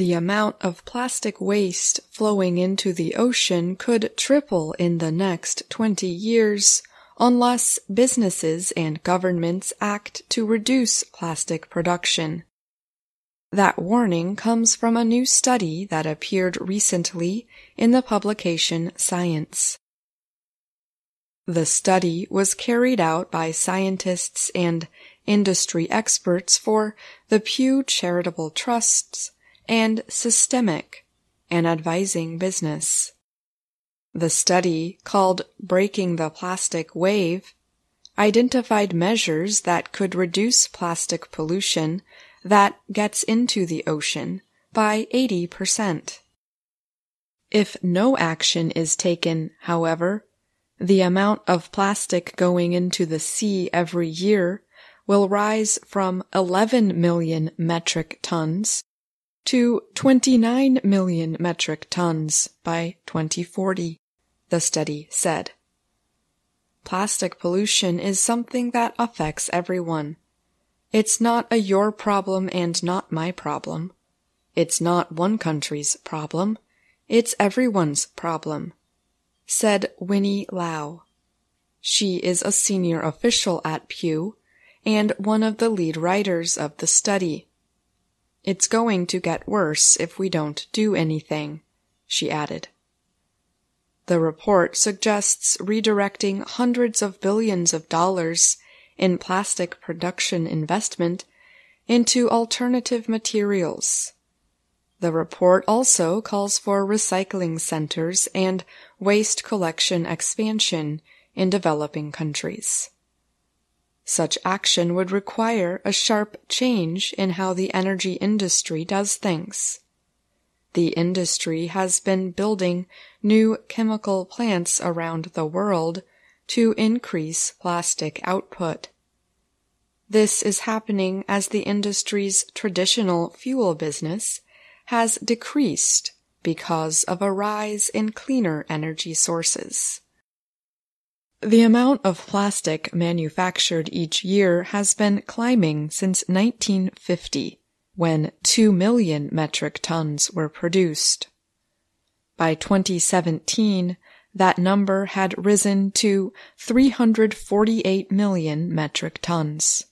The amount of plastic waste flowing into the ocean could triple in the next 20 years unless businesses and governments act to reduce plastic production. That warning comes from a new study that appeared recently in the publication Science. The study was carried out by scientists and industry experts for the Pew Charitable Trusts and SYSTEMIQ, and advising business. The study, called Breaking the Plastic Wave, identified measures that could reduce plastic pollution that gets into the ocean by 80%. If no action is taken, however, the amount of plastic going into the sea every year will rise from 11 million metric tons to 29 million metric tons by 2040, the study said. Plastic pollution is something that affects everyone. It's not a your problem and not my problem. It's not one country's problem. It's everyone's problem said Winnie Lau. She is a senior official at Pew and one of the lead writers of the study. It's going to get worse if we don't do anything, she added. The report suggests redirecting hundreds of billions of dollars in plastic production investment into alternative materials the report also calls for recycling centers and waste collection expansion in developing countries. Such action would require a sharp change in how the energy industry does things. The industry has been building new chemical plants around the world to increase plastic output. This is happening as the industry's traditional fuel business has decreased because of a rise in cleaner energy sources. The amount of plastic manufactured each year has been climbing since 1950, when 2 million metric tons were produced. By 2017, that number had risen to 348 million metric tons.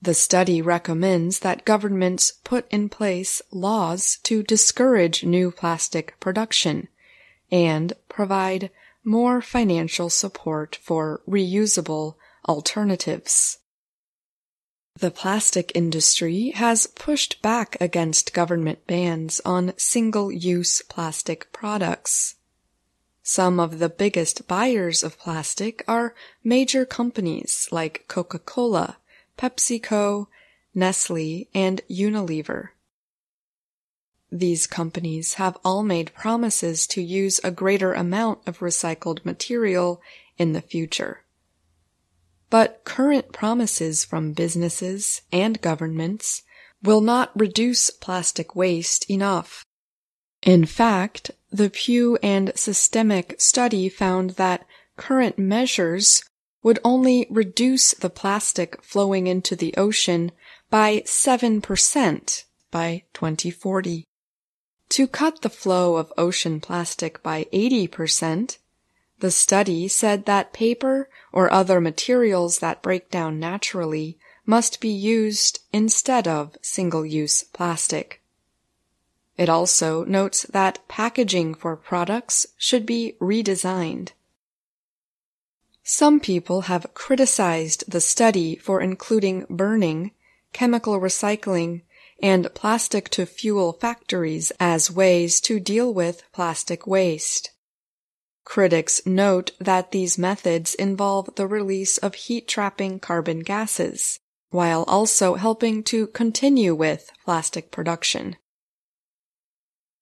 The study recommends that governments put in place laws to discourage new plastic production and provide more financial support for reusable alternatives. The plastic industry has pushed back against government bans on single-use plastic products. Some of the biggest buyers of plastic are major companies like Coca-Cola, PepsiCo, Nestle, and Unilever. These companies have all made promises to use a greater amount of recycled material in the future. But current promises from businesses and governments will not reduce plastic waste enough. In fact, the Pew and SYSTEMIQ study found that current measures would only reduce the plastic flowing into the ocean by 7% by 2040. To cut the flow of ocean plastic by 80%, the study said that paper or other materials that break down naturally must be used instead of single-use plastic. It also notes that packaging for products should be redesigned. Some people have criticized the study for including burning, chemical recycling, and plastic to fuel factories as ways to deal with plastic waste. Critics note that these methods involve the release of heat-trapping carbon gases, while also helping to continue with plastic production.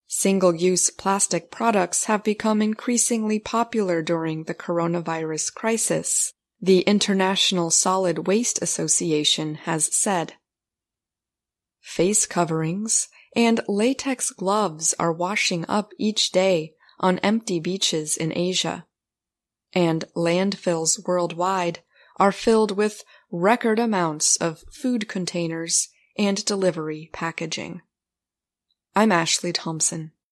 Single-use plastic products have become increasingly popular during the coronavirus crisis, the International Solid Waste Association has said. Face coverings and latex gloves are washing up each day on empty beaches in Asia. And landfills worldwide are filled with record amounts of food containers and delivery packaging. I'm Ashley Thompson.